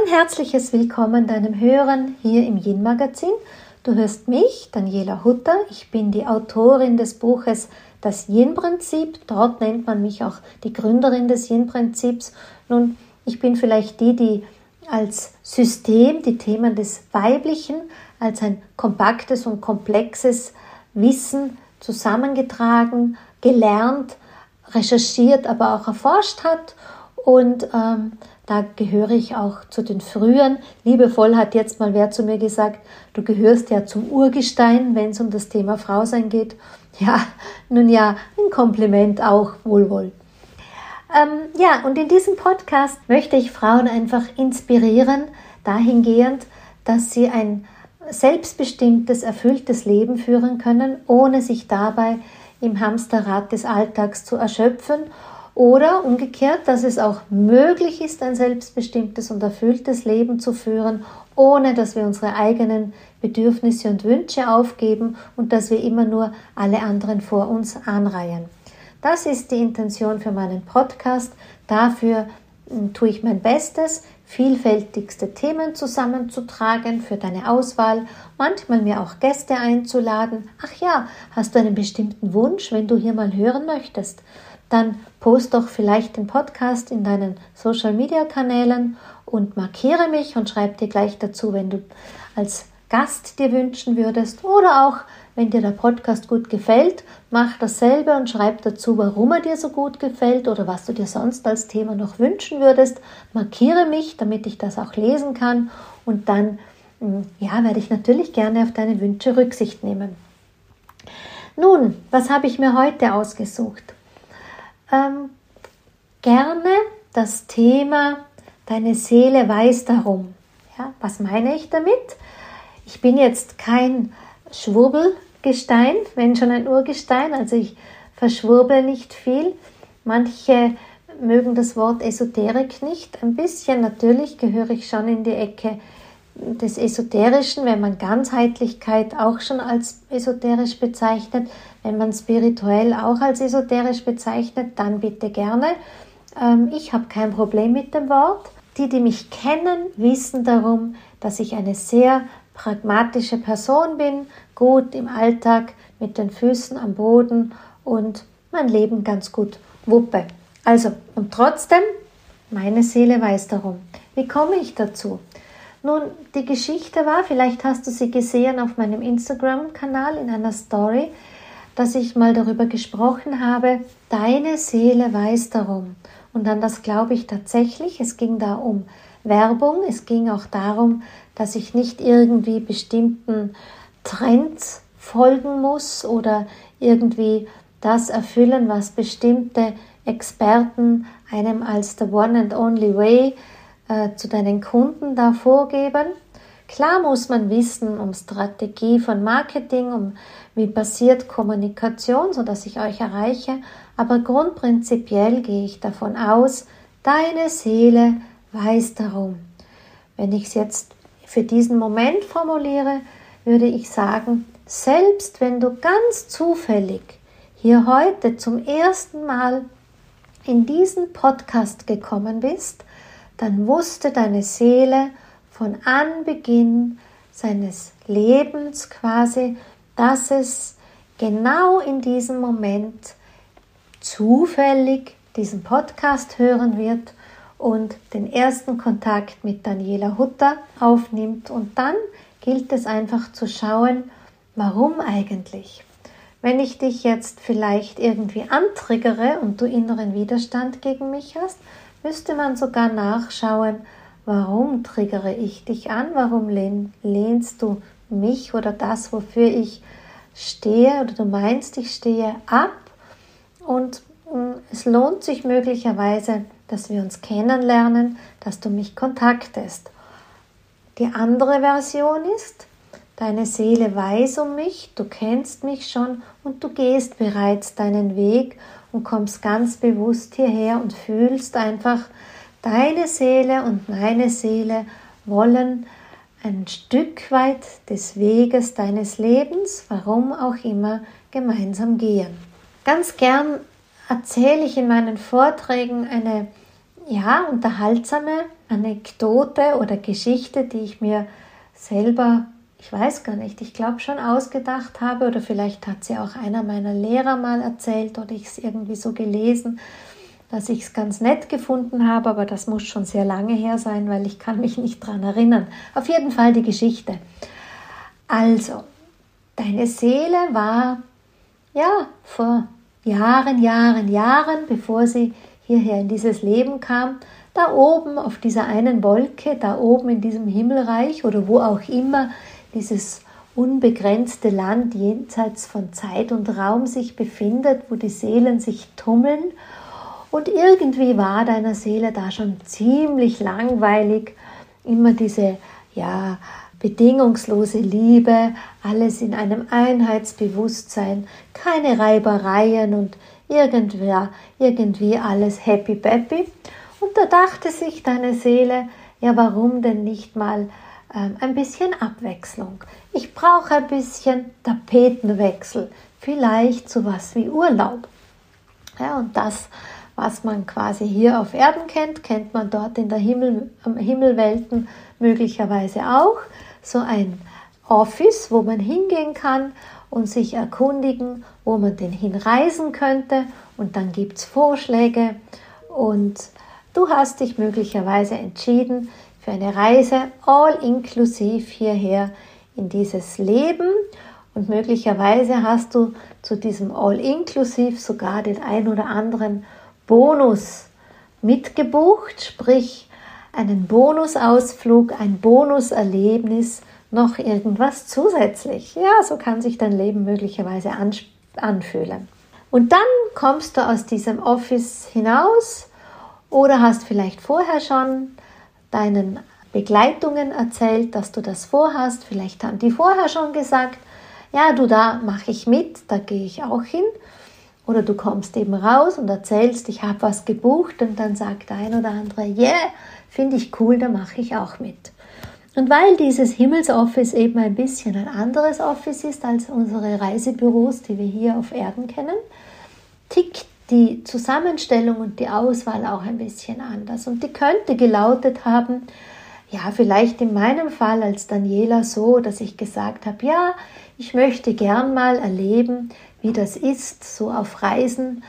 Ein herzliches Willkommen deinem Hören hier im Yin Magazin. Du hörst mich, Daniela Hutter. Ich bin die Autorin des Buches Das Yin-Prinzip. Dort nennt man mich auch die Gründerin des Yin-Prinzips. Nun, ich bin vielleicht die, die als System die Themen des Weiblichen als ein kompaktes und komplexes Wissen zusammengetragen, gelernt, recherchiert, aber auch erforscht hat. Und ähm, da gehöre ich auch zu den frühen. Liebevoll hat jetzt mal wer zu mir gesagt, du gehörst ja zum Urgestein, wenn es um das Thema Frau sein geht. Ja, nun ja, ein Kompliment auch, wohl wohl. Ähm, ja, und in diesem Podcast möchte ich Frauen einfach inspirieren, dahingehend, dass sie ein selbstbestimmtes, erfülltes Leben führen können, ohne sich dabei im Hamsterrad des Alltags zu erschöpfen oder umgekehrt, dass es auch möglich ist, ein selbstbestimmtes und erfülltes Leben zu führen, ohne dass wir unsere eigenen Bedürfnisse und Wünsche aufgeben und dass wir immer nur alle anderen vor uns anreihen. Das ist die Intention für meinen Podcast. Dafür hm, tue ich mein Bestes, vielfältigste Themen zusammenzutragen für deine Auswahl, manchmal mir auch Gäste einzuladen. Ach ja, hast du einen bestimmten Wunsch, wenn du hier mal hören möchtest? Dann post doch vielleicht den Podcast in deinen Social Media Kanälen und markiere mich und schreib dir gleich dazu, wenn du als Gast dir wünschen würdest oder auch wenn dir der Podcast gut gefällt, mach dasselbe und schreib dazu, warum er dir so gut gefällt oder was du dir sonst als Thema noch wünschen würdest. Markiere mich, damit ich das auch lesen kann und dann hm, ja, werde ich natürlich gerne auf deine Wünsche Rücksicht nehmen. Nun, was habe ich mir heute ausgesucht? Ähm, gerne das Thema Deine Seele weiß darum. Ja, was meine ich damit? Ich bin jetzt kein Schwurbelgestein, wenn schon ein Urgestein, also ich verschwurbel nicht viel. Manche mögen das Wort Esoterik nicht. Ein bisschen natürlich gehöre ich schon in die Ecke des Esoterischen, wenn man Ganzheitlichkeit auch schon als esoterisch bezeichnet, wenn man spirituell auch als esoterisch bezeichnet, dann bitte gerne. Ähm, ich habe kein Problem mit dem Wort. Die, die mich kennen, wissen darum, dass ich eine sehr pragmatische Person bin, gut im Alltag mit den Füßen am Boden und mein Leben ganz gut wuppe. Also, und trotzdem, meine Seele weiß darum. Wie komme ich dazu? Nun, die Geschichte war, vielleicht hast du sie gesehen auf meinem Instagram-Kanal in einer Story, dass ich mal darüber gesprochen habe, deine Seele weiß darum. Und an das glaube ich tatsächlich. Es ging da um Werbung, es ging auch darum, dass ich nicht irgendwie bestimmten Trends folgen muss oder irgendwie das erfüllen, was bestimmte Experten einem als the one and only way äh, zu deinen Kunden da vorgeben. Klar muss man wissen um Strategie von Marketing, um wie passiert Kommunikation, sodass ich euch erreiche, aber grundprinzipiell gehe ich davon aus, deine Seele weiß darum. Wenn ich es jetzt für diesen Moment formuliere, würde ich sagen, selbst wenn du ganz zufällig hier heute zum ersten Mal in diesen Podcast gekommen bist, dann wusste deine Seele von Anbeginn seines Lebens quasi, dass es genau in diesem Moment zufällig diesen Podcast hören wird und den ersten Kontakt mit Daniela Hutter aufnimmt. Und dann gilt es einfach zu schauen, warum eigentlich. Wenn ich dich jetzt vielleicht irgendwie antriggere und du inneren Widerstand gegen mich hast, müsste man sogar nachschauen, warum triggere ich dich an, warum lehn, lehnst du mich oder das, wofür ich stehe oder du meinst, ich stehe ab. Und mm, es lohnt sich möglicherweise dass wir uns kennenlernen, dass du mich kontaktest. Die andere Version ist, deine Seele weiß um mich, du kennst mich schon und du gehst bereits deinen Weg und kommst ganz bewusst hierher und fühlst einfach, deine Seele und meine Seele wollen ein Stück weit des Weges deines Lebens, warum auch immer, gemeinsam gehen. Ganz gern erzähle ich in meinen Vorträgen eine ja, unterhaltsame Anekdote oder Geschichte, die ich mir selber, ich weiß gar nicht, ich glaube schon ausgedacht habe oder vielleicht hat sie auch einer meiner Lehrer mal erzählt oder ich es irgendwie so gelesen, dass ich es ganz nett gefunden habe, aber das muss schon sehr lange her sein, weil ich kann mich nicht dran erinnern. Auf jeden Fall die Geschichte. Also, deine Seele war ja vor Jahren, Jahren, Jahren, bevor sie hierher in dieses Leben kam, da oben auf dieser einen Wolke, da oben in diesem Himmelreich oder wo auch immer dieses unbegrenzte Land jenseits von Zeit und Raum sich befindet, wo die Seelen sich tummeln. Und irgendwie war deiner Seele da schon ziemlich langweilig, immer diese ja bedingungslose Liebe, alles in einem Einheitsbewusstsein, keine Reibereien und irgendwer, irgendwie alles happy peppy. Und da dachte sich deine Seele, ja, warum denn nicht mal ähm, ein bisschen Abwechslung? Ich brauche ein bisschen Tapetenwechsel, vielleicht sowas wie Urlaub. Ja, und das, was man quasi hier auf Erden kennt, kennt man dort in der Himmel, Himmelwelten möglicherweise auch. So ein Office, wo man hingehen kann und sich erkundigen, wo man denn hinreisen könnte. Und dann gibt es Vorschläge und du hast dich möglicherweise entschieden für eine Reise all inklusiv hierher in dieses Leben. Und möglicherweise hast du zu diesem all inklusiv sogar den ein oder anderen Bonus mitgebucht, sprich einen Bonusausflug, ein Bonuserlebnis noch irgendwas zusätzlich. Ja, so kann sich dein Leben möglicherweise anfühlen. Und dann kommst du aus diesem Office hinaus oder hast vielleicht vorher schon deinen Begleitungen erzählt, dass du das vorhast. Vielleicht haben die vorher schon gesagt, ja, du da mache ich mit, da gehe ich auch hin. Oder du kommst eben raus und erzählst, ich habe was gebucht und dann sagt der ein oder andere, yeah, finde ich cool, da mache ich auch mit. Und weil dieses Himmelsoffice eben ein bisschen ein anderes Office ist als unsere Reisebüros, die wir hier auf Erden kennen, tickt die Zusammenstellung und die Auswahl auch ein bisschen anders. Und die könnte gelautet haben, ja, vielleicht in meinem Fall als Daniela so, dass ich gesagt habe, ja, ich möchte gern mal erleben, wie das ist, so auf Reisen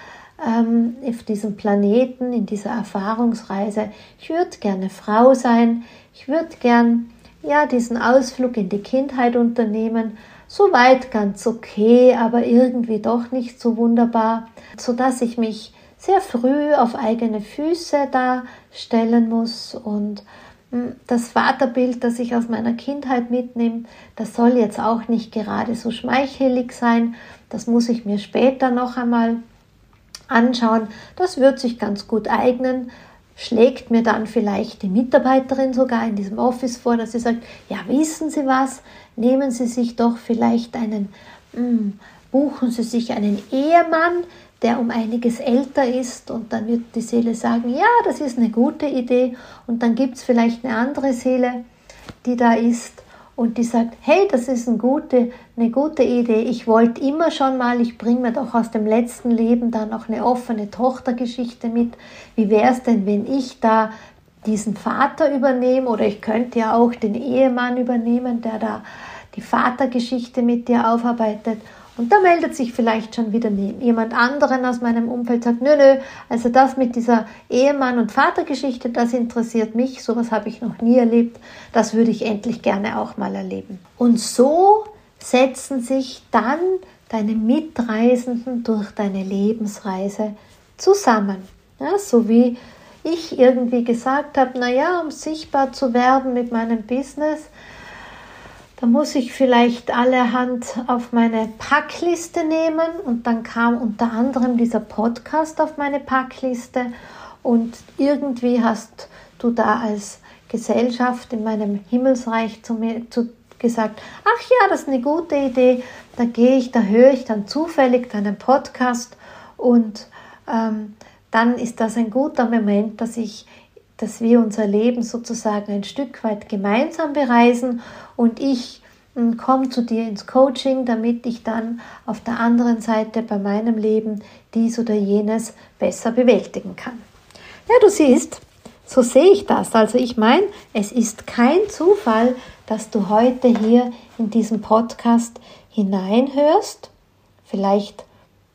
ähm, auf diesem Planeten, in dieser Erfahrungsreise. Ich würde gerne Frau sein, ich würde gern ja diesen Ausflug in die Kindheit unternehmen. Soweit ganz okay, aber irgendwie doch nicht so wunderbar, so dass ich mich sehr früh auf eigene Füße da stellen muss und hm, das Vaterbild, das ich aus meiner Kindheit mitnehme, das soll jetzt auch nicht gerade so schmeichelig sein. Das muss ich mir später noch einmal anschauen. Das wird sich ganz gut eignen. Schlägt mir dann vielleicht die Mitarbeiterin sogar in diesem Office vor, dass sie sagt, ja, wissen Sie was, nehmen Sie sich doch vielleicht einen, mh, hm, buchen Sie sich einen Ehemann, der um einiges älter ist und dann wird die Seele sagen, ja, das ist eine gute Idee und dann gibt es vielleicht eine andere Seele, die da ist und die sagt, hey, das ist eine gute, eine gute Idee. Ich wollte immer schon mal, ich bringe mir doch aus dem letzten Leben da noch eine offene Tochtergeschichte mit. Wie wäre es denn, wenn ich da diesen Vater übernehme oder ich könnte ja auch den Ehemann übernehmen, der da die Vatergeschichte mit dir aufarbeitet. Und da meldet sich vielleicht schon wieder jemand anderen aus meinem Umfeld, sagt, nö, nö, also das mit dieser Ehemann- und Vatergeschichte, das interessiert mich, sowas habe ich noch nie erlebt, das würde ich endlich gerne auch mal erleben. Und so setzen sich dann deine Mitreisenden durch deine Lebensreise zusammen. Ja, so wie ich irgendwie gesagt habe, naja, um sichtbar zu werden mit meinem Business, da muss ich vielleicht allerhand auf meine Packliste nehmen. Und dann kam unter anderem dieser Podcast auf meine Packliste. Und irgendwie hast du da als Gesellschaft in meinem Himmelsreich zu mir zu, gesagt, ach ja, das ist eine gute Idee, da gehe ich, da höre ich dann zufällig deinen Podcast. Und ähm, dann ist das ein guter Moment, dass ich dass wir unser Leben sozusagen ein Stück weit gemeinsam bereisen und ich hm, komme zu dir ins Coaching, damit ich dann auf der anderen Seite bei meinem Leben dies oder jenes besser bewältigen kann. Ja, du siehst, so sehe ich das. Also ich meine, es ist kein Zufall, dass du heute hier in diesen Podcast hineinhörst. Vielleicht,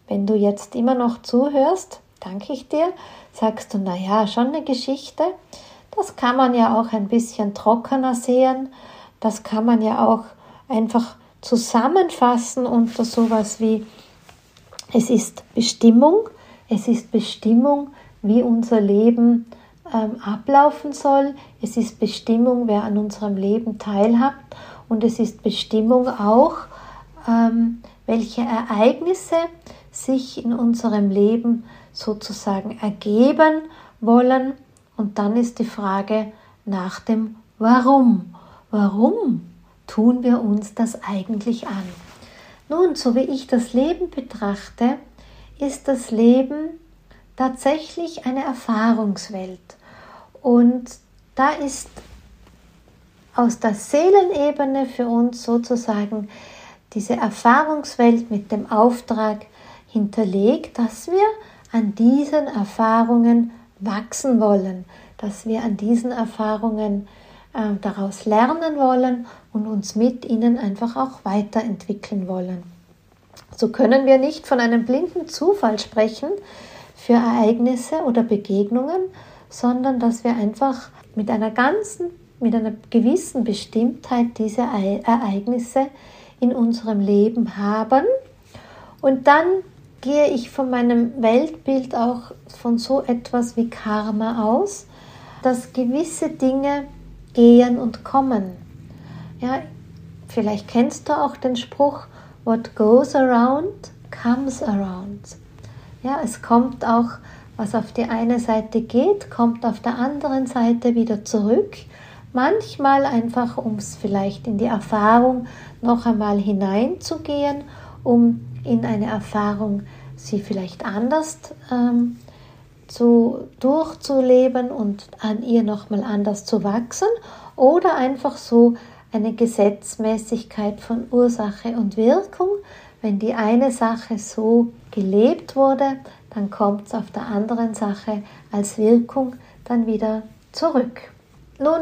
wenn du jetzt immer noch zuhörst, danke ich dir, sagst du, naja, schon eine Geschichte. Das kann man ja auch ein bisschen trockener sehen. Das kann man ja auch einfach zusammenfassen unter sowas wie, es ist Bestimmung, es ist Bestimmung, wie unser Leben ähm, ablaufen soll. Es ist Bestimmung, wer an unserem Leben teilhat. Und es ist Bestimmung auch, ähm, welche Ereignisse sich in unserem Leben sozusagen ergeben wollen. Und dann ist die Frage nach dem Warum. Warum tun wir uns das eigentlich an? Nun, so wie ich das Leben betrachte, ist das Leben tatsächlich eine Erfahrungswelt. Und da ist aus der Seelenebene für uns sozusagen diese Erfahrungswelt mit dem Auftrag hinterlegt, dass wir an diesen Erfahrungen wachsen wollen, dass wir an diesen Erfahrungen äh, daraus lernen wollen und uns mit ihnen einfach auch weiterentwickeln wollen. So können wir nicht von einem blinden Zufall sprechen für Ereignisse oder Begegnungen, sondern dass wir einfach mit einer ganzen, mit einer gewissen Bestimmtheit diese Ereignisse in unserem Leben haben. Und dann gehe ich von meinem Weltbild auch von so etwas wie Karma aus, dass gewisse Dinge gehen und kommen. Ja, vielleicht kennst du auch den Spruch, What goes around comes around. Ja, es kommt auch, was auf die eine Seite geht, kommt auf der anderen Seite wieder zurück. Manchmal einfach, um es vielleicht in die Erfahrung noch einmal hineinzugehen, um in eine Erfahrung sie vielleicht anders ähm, zu, durchzuleben und an ihr nochmal anders zu wachsen oder einfach so eine Gesetzmäßigkeit von Ursache und Wirkung. Wenn die eine Sache so gelebt wurde, dann kommt es auf der anderen Sache als Wirkung dann wieder zurück. Nun,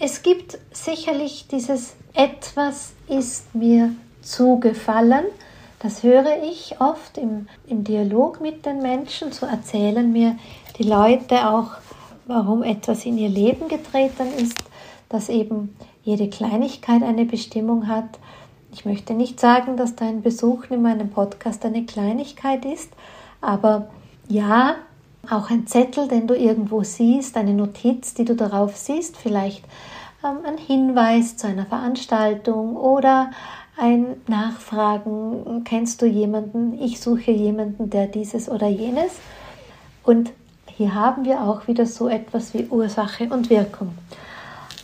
es gibt sicherlich dieses etwas ist mir zugefallen. Das höre ich oft im, im Dialog mit den Menschen. So erzählen mir die Leute auch, warum etwas in ihr Leben getreten ist, dass eben jede Kleinigkeit eine Bestimmung hat. Ich möchte nicht sagen, dass dein Besuch in meinem Podcast eine Kleinigkeit ist, aber ja, auch ein Zettel, den du irgendwo siehst, eine Notiz, die du darauf siehst, vielleicht ähm, ein Hinweis zu einer Veranstaltung oder ein Nachfragen, kennst du jemanden, ich suche jemanden, der dieses oder jenes. Und hier haben wir auch wieder so etwas wie Ursache und Wirkung.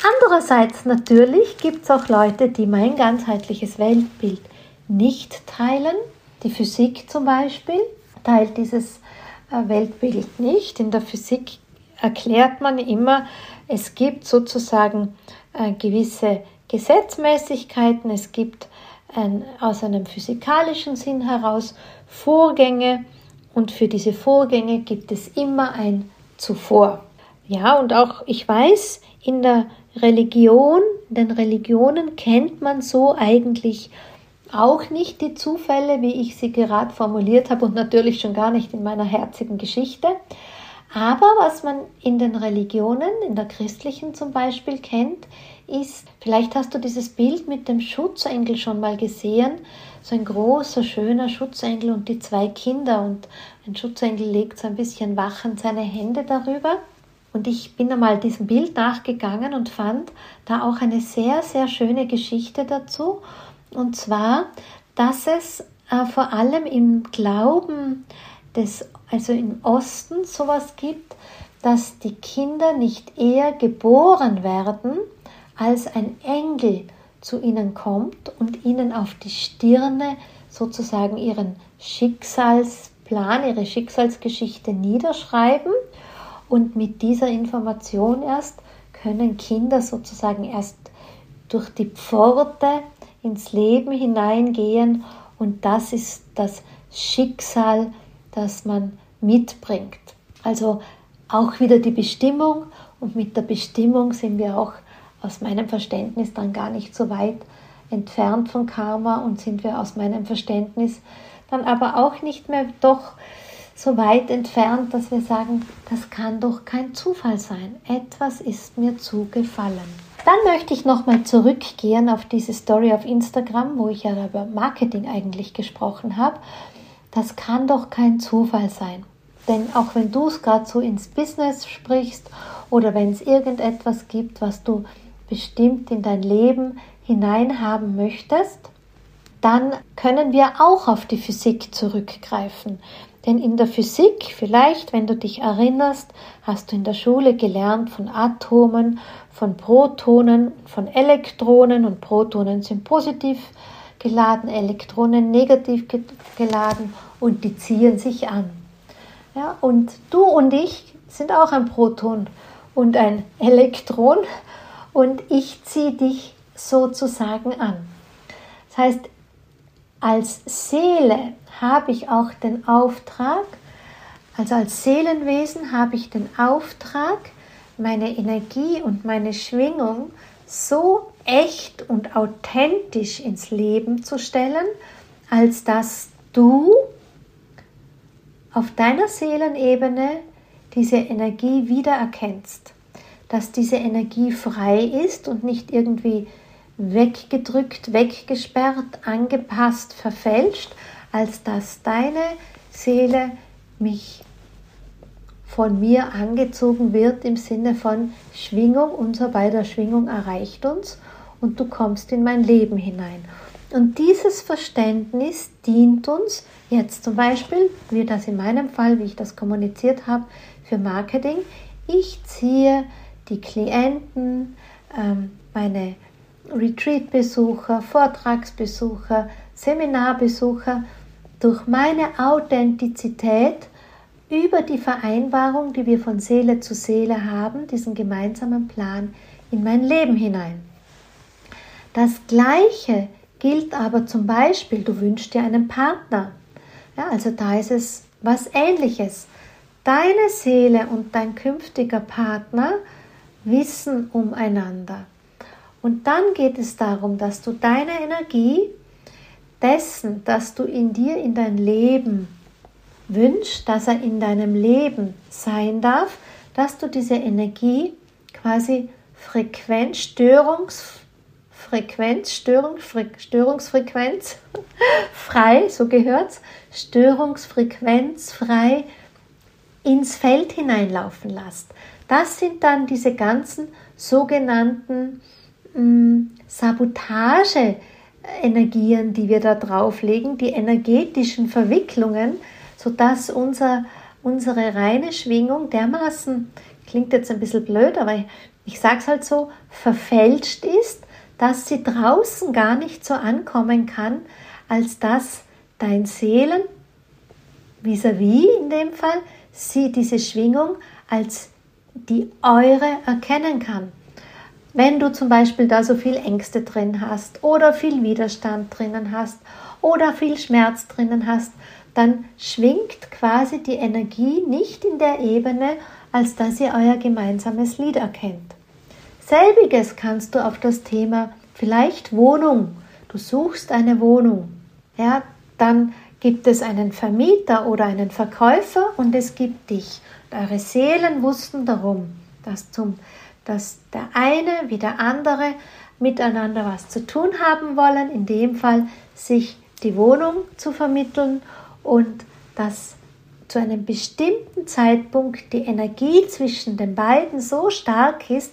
Andererseits natürlich gibt es auch Leute, die mein ganzheitliches Weltbild nicht teilen. Die Physik zum Beispiel teilt dieses äh, Weltbild nicht. In der Physik erklärt man immer, es gibt sozusagen äh, gewisse Gesetzmäßigkeiten, es gibt ein, aus einem physikalischen Sinn heraus Vorgänge und für diese Vorgänge gibt es immer ein Zuvor. Ja, und auch ich weiß, in der Religion, den Religionen kennt man so eigentlich auch nicht die Zufälle, wie ich sie gerade formuliert habe und natürlich schon gar nicht in meiner herzigen Geschichte. Aber was man in den Religionen, in der christlichen zum Beispiel kennt, ist, vielleicht hast du dieses Bild mit dem Schutzengel schon mal gesehen, so ein großer, schöner Schutzengel und die zwei Kinder. Und ein Schutzengel legt so ein bisschen wachend seine Hände darüber. Und ich bin einmal diesem Bild nachgegangen und fand da auch eine sehr, sehr schöne Geschichte dazu. Und zwar, dass es äh, vor allem im Glauben des, also im Osten sowas gibt, dass die Kinder nicht eher geboren werden, als ein Engel zu ihnen kommt und ihnen auf die Stirne sozusagen ihren Schicksalsplan, ihre Schicksalsgeschichte niederschreiben. Und mit dieser Information erst können Kinder sozusagen erst durch die Pforte ins Leben hineingehen. Und das ist das Schicksal, das man mitbringt. Also auch wieder die Bestimmung. Und mit der Bestimmung sind wir auch aus meinem Verständnis dann gar nicht so weit entfernt von Karma und sind wir aus meinem Verständnis dann aber auch nicht mehr doch so weit entfernt, dass wir sagen, das kann doch kein Zufall sein. Etwas ist mir zugefallen. Dann möchte ich nochmal zurückgehen auf diese Story auf Instagram, wo ich ja über Marketing eigentlich gesprochen habe. Das kann doch kein Zufall sein. Denn auch wenn du es gerade so ins Business sprichst oder wenn es irgendetwas gibt, was du bestimmt in dein Leben hineinhaben möchtest, dann können wir auch auf die Physik zurückgreifen. Denn in der Physik, vielleicht, wenn du dich erinnerst, hast du in der Schule gelernt von Atomen, von Protonen, von Elektronen und Protonen sind positiv geladen, Elektronen negativ geladen und die ziehen sich an. Ja, und du und ich sind auch ein Proton und ein Elektron und ich ziehe dich sozusagen an. Das heißt, als Seele habe ich auch den Auftrag, also als Seelenwesen habe ich den Auftrag, meine Energie und meine Schwingung so echt und authentisch ins Leben zu stellen, als dass du auf deiner Seelenebene diese Energie wiedererkennst, dass diese Energie frei ist und nicht irgendwie weggedrückt, weggesperrt, angepasst, verfälscht, als dass deine Seele mich von mir angezogen wird im Sinne von Schwingung, unser beider Schwingung erreicht uns und du kommst in mein Leben hinein. Und dieses Verständnis dient uns jetzt zum Beispiel, wie das in meinem Fall, wie ich das kommuniziert habe, für Marketing. Ich ziehe die Klienten, ähm, meine Retreat-Besucher, Vortragsbesucher, Seminarbesucher durch meine Authentizität über die Vereinbarung, die wir von Seele zu Seele haben, diesen gemeinsamen Plan in mein Leben hinein. Das Gleiche gilt aber zum Beispiel, du wünschst dir einen Partner. Ja, also da ist es was Ähnliches. Deine Seele und dein künftiger Partner wissen umeinander. Und dann geht es darum, dass du deine Energie dessen, dass du in dir in dein Leben wünschst, dass er in deinem Leben sein darf, dass du diese Energie quasi Frequenz, Störungsfrequenz, Störung, Störungsfrequenz frei, so gehört's, Störungsfrequenz frei ins Feld hineinlaufen lässt. Das sind dann diese ganzen sogenannten mh, mm, Sabotage, Energien, die wir da drauflegen, die energetischen Verwicklungen, sodass unser, unsere reine Schwingung dermaßen, klingt jetzt ein bisschen blöd, aber ich, ich sage es halt so, verfälscht ist, dass sie draußen gar nicht so ankommen kann, als dass dein Seelen, vis-à-vis -vis in dem Fall, sie diese Schwingung als die eure erkennen kann. Wenn du zum Beispiel da so viel Ängste drin hast oder viel Widerstand drinnen hast oder viel Schmerz drinnen hast, dann schwingt quasi die Energie nicht in der Ebene, als dass ihr euer gemeinsames Lied erkennt. Selbiges kannst du auf das Thema vielleicht Wohnung. Du suchst eine Wohnung. Ja, dann gibt es einen Vermieter oder einen Verkäufer und es gibt dich. Eure Seelen wussten darum, dass zum dass der eine wie der andere miteinander was zu tun haben wollen, in dem Fall sich die Wohnung zu vermitteln und dass zu einem bestimmten Zeitpunkt die Energie zwischen den beiden so stark ist,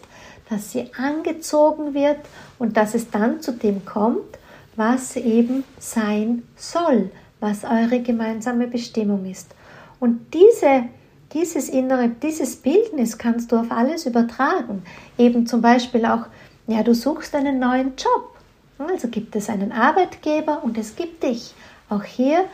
dass sie angezogen wird und dass es dann zu dem kommt, was eben sein soll, was eure gemeinsame Bestimmung ist. Und diese dieses innere, dieses Bildnis kannst du auf alles übertragen. Eben zum Beispiel auch, ja, du suchst einen neuen Job. Also gibt es einen Arbeitgeber und es gibt dich. Auch hier,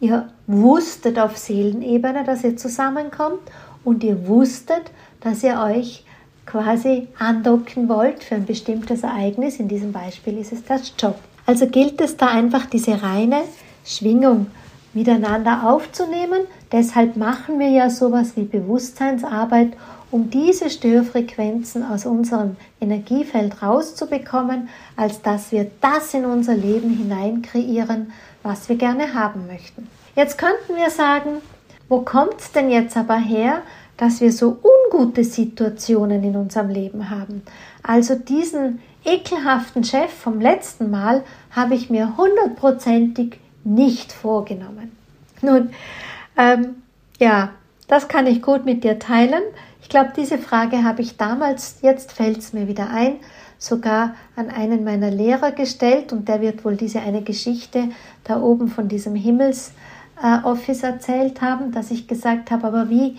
ihr wusstet auf Seelenebene, dass ihr zusammenkommt und ihr wusstet, dass ihr euch quasi andocken wollt für ein bestimmtes Ereignis. In diesem Beispiel ist es das Job. Also gilt es da einfach diese reine Schwingung miteinander aufzunehmen. Deshalb machen wir ja sowas wie Bewusstseinsarbeit, um diese Störfrequenzen aus unserem Energiefeld rauszubekommen, als dass wir das in unser Leben hinein kreieren, was wir gerne haben möchten. Jetzt könnten wir sagen, wo kommt es denn jetzt aber her, dass wir so ungute Situationen in unserem Leben haben? Also diesen ekelhaften Chef vom letzten Mal habe ich mir hundertprozentig nicht vorgenommen. Nun, ähm, ja, das kann ich gut mit dir teilen. Ich glaube, diese Frage habe ich damals, jetzt fällt es mir wieder ein, sogar an einen meiner Lehrer gestellt und der wird wohl diese eine Geschichte da oben von diesem Himmelsoffice äh, erzählt haben, dass ich gesagt habe, aber wie,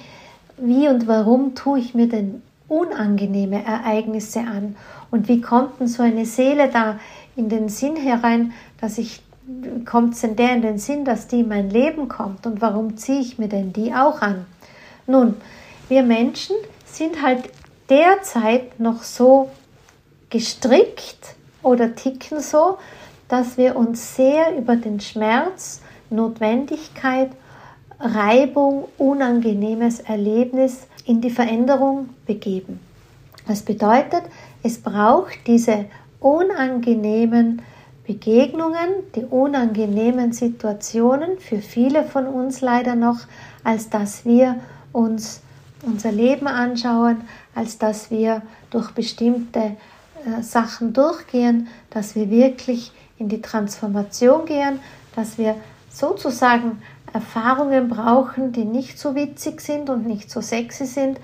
wie und warum tue ich mir denn unangenehme Ereignisse an? Und wie kommt denn so eine Seele da in den Sinn herein, dass ich kommt es denn der in den Sinn, dass die in mein Leben kommt und warum ziehe ich mir denn die auch an? Nun, wir Menschen sind halt derzeit noch so gestrickt oder ticken so, dass wir uns sehr über den Schmerz, Notwendigkeit, Reibung, unangenehmes Erlebnis in die Veränderung begeben. Das bedeutet, es braucht diese unangenehmen Begegnungen, die unangenehmen Situationen, für viele von uns leider noch, als dass wir uns unser Leben anschauen, als dass wir durch bestimmte äh, Sachen durchgehen, dass wir wirklich in die Transformation gehen, dass wir sozusagen Erfahrungen brauchen, die nicht so witzig sind und nicht so sexy sind,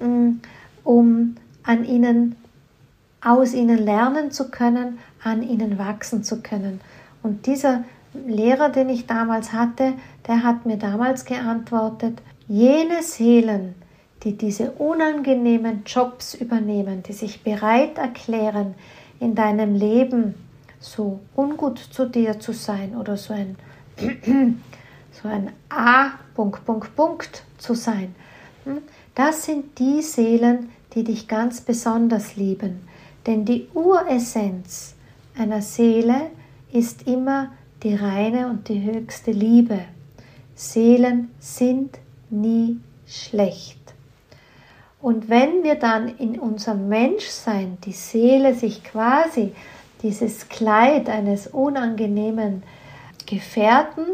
mm, um an ihnen, aus ihnen lernen zu können, an ihnen wachsen zu können. Und dieser Lehrer, den ich damals hatte, der hat mir damals geantwortet, jene Seelen, die diese unangenehmen Jobs übernehmen, die sich bereit erklären, in deinem Leben so ungut zu dir zu sein oder so ein, so ein A, Punkt, Punkt, Punkt zu sein, hm, das sind die Seelen, die dich ganz besonders lieben. Denn die Uressenz einer Seele ist immer die reine und die höchste Liebe. Seelen sind nie schlecht. Und wenn wir dann in unserem Menschsein die Seele sich quasi dieses Kleid eines unangenehmen Gefährten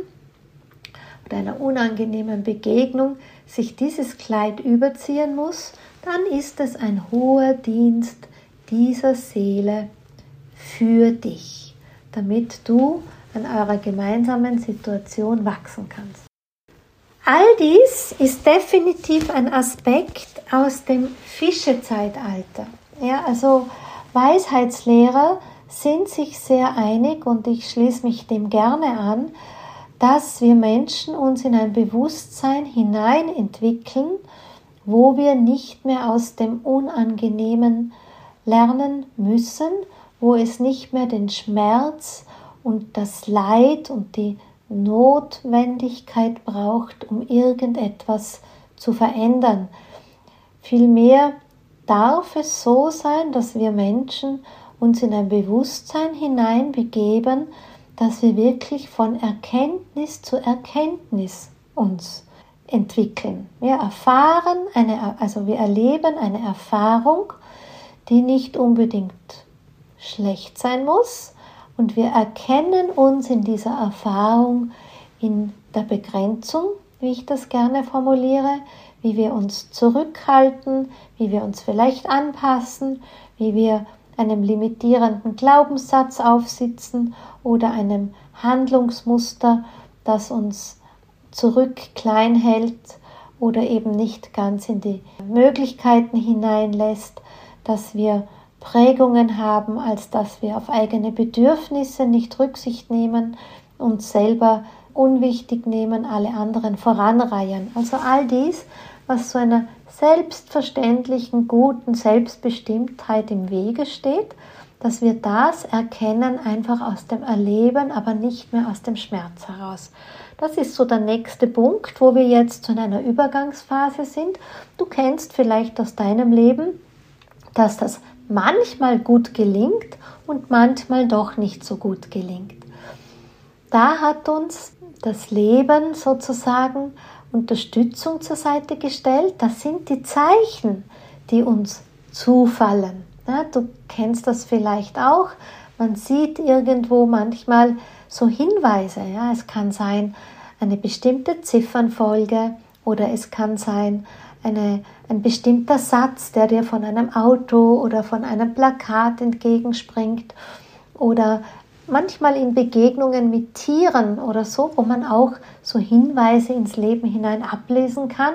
oder einer unangenehmen Begegnung sich dieses Kleid überziehen muss, dann ist es ein hoher Dienst dieser Seele für dich, damit du an eurer gemeinsamen Situation wachsen kannst. All dies ist definitiv ein Aspekt aus dem Fischezeitalter. Ja, also Weisheitslehrer sind sich sehr einig und ich schließe mich dem gerne an, dass wir Menschen uns in ein Bewusstsein hinein entwickeln, wo wir nicht mehr aus dem Unangenehmen lernen müssen, wo es nicht mehr den Schmerz und das Leid und die Notwendigkeit braucht, um irgendetwas zu verändern. Vielmehr darf es so sein, dass wir Menschen uns in ein Bewusstsein hineinbegeben, dass wir wirklich von Erkenntnis zu Erkenntnis uns entwickeln. Wir erfahren eine, also wir erleben eine Erfahrung, die nicht unbedingt schlecht sein muss. Und wir erkennen uns in dieser Erfahrung in der Begrenzung, wie ich das gerne formuliere, wie wir uns zurückhalten, wie wir uns vielleicht anpassen, wie wir einem limitierenden Glaubenssatz aufsitzen oder einem Handlungsmuster, das uns zurück klein hält oder eben nicht ganz in die Möglichkeiten hineinlässt, dass wir Prägungen haben, als dass wir auf eigene Bedürfnisse nicht Rücksicht nehmen, uns selber unwichtig nehmen, alle anderen voranreihen. Also all dies, was so einer selbstverständlichen, guten Selbstbestimmtheit im Wege steht, dass wir das erkennen einfach aus dem Erleben, aber nicht mehr aus dem Schmerz heraus. Das ist so der nächste Punkt, wo wir jetzt in einer Übergangsphase sind. Du kennst vielleicht aus deinem Leben, dass das manchmal gut gelingt und manchmal doch nicht so gut gelingt. Da hat uns das Leben sozusagen Unterstützung zur Seite gestellt. Das sind die Zeichen, die uns zufallen. Ja, du kennst das vielleicht auch. Man sieht irgendwo manchmal so Hinweise. Ja, es kann sein eine bestimmte Ziffernfolge oder es kann sein eine, ein bestimmter Satz, der dir von einem Auto oder von einem Plakat entgegenspringt oder manchmal in Begegnungen mit Tieren oder so, wo man auch so Hinweise ins Leben hinein ablesen kann,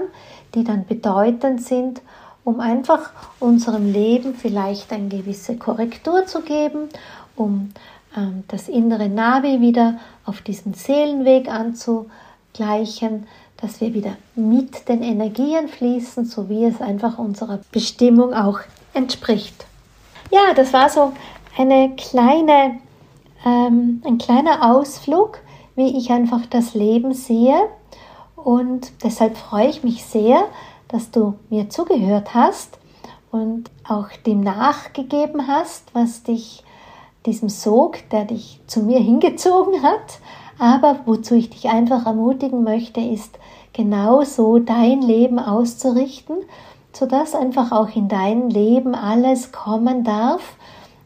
die dann bedeutend sind, um einfach unserem Leben vielleicht eine gewisse Korrektur zu geben, um ähm, das innere Navi wieder auf diesen Seelenweg anzugleichen, dass wir wieder mit den Energien fließen, so wie es einfach unserer Bestimmung auch entspricht. Ja, das war so eine kleine, ähm, ein kleiner Ausflug, wie ich einfach das Leben sehe. Und deshalb freue ich mich sehr, dass du mir zugehört hast und auch dem nachgegeben hast, was dich diesem Sog, der dich zu mir hingezogen hat, aber wozu ich dich einfach ermutigen möchte, ist genau so dein Leben auszurichten, sodass einfach auch in dein Leben alles kommen darf,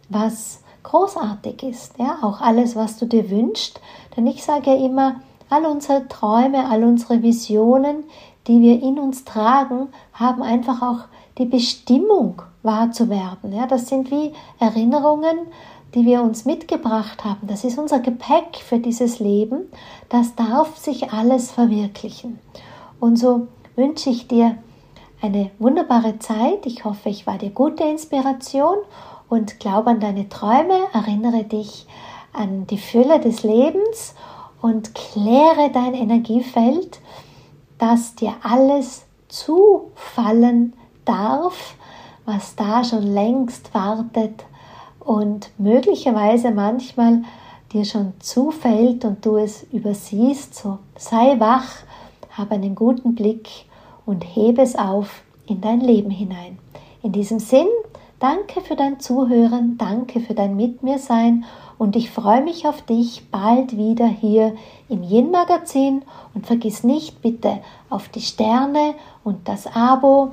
was großartig ist. Ja, auch alles, was du dir wünschst. Denn ich sage ja immer, all unsere Träume, all unsere Visionen, die wir in uns tragen, haben einfach auch die Bestimmung wahr zu werden. Ja, das sind wie Erinnerungen, die wir uns mitgebracht haben. Das ist unser Gepäck für dieses Leben. Das darf sich alles verwirklichen. Und so wünsche ich dir eine wunderbare Zeit. Ich hoffe, ich war dir gute Inspiration und glaube an deine Träume. Erinnere dich an die Fülle des Lebens und kläre dein Energiefeld, dass dir alles zufallen darf, was da schon längst wartet und möglicherweise manchmal dir schon zufällt und du es übersiehst, so sei wach, hab einen guten Blick und hebe es auf in dein Leben hinein. In diesem Sinn, danke für dein Zuhören, danke für dein Mit mir sein und ich freue mich auf dich bald wieder hier im Yin Magazin und vergiss nicht bitte auf die Sterne und das Abo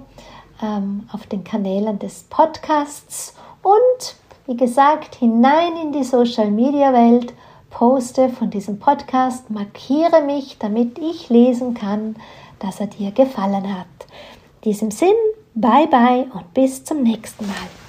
ähm, auf den Kanälen des Podcasts und wie gesagt, hinein in die Social Media Welt, poste von diesem Podcast, markiere mich, damit ich lesen kann, dass er dir gefallen hat. In diesem Sinn, bye bye und bis zum nächsten Mal.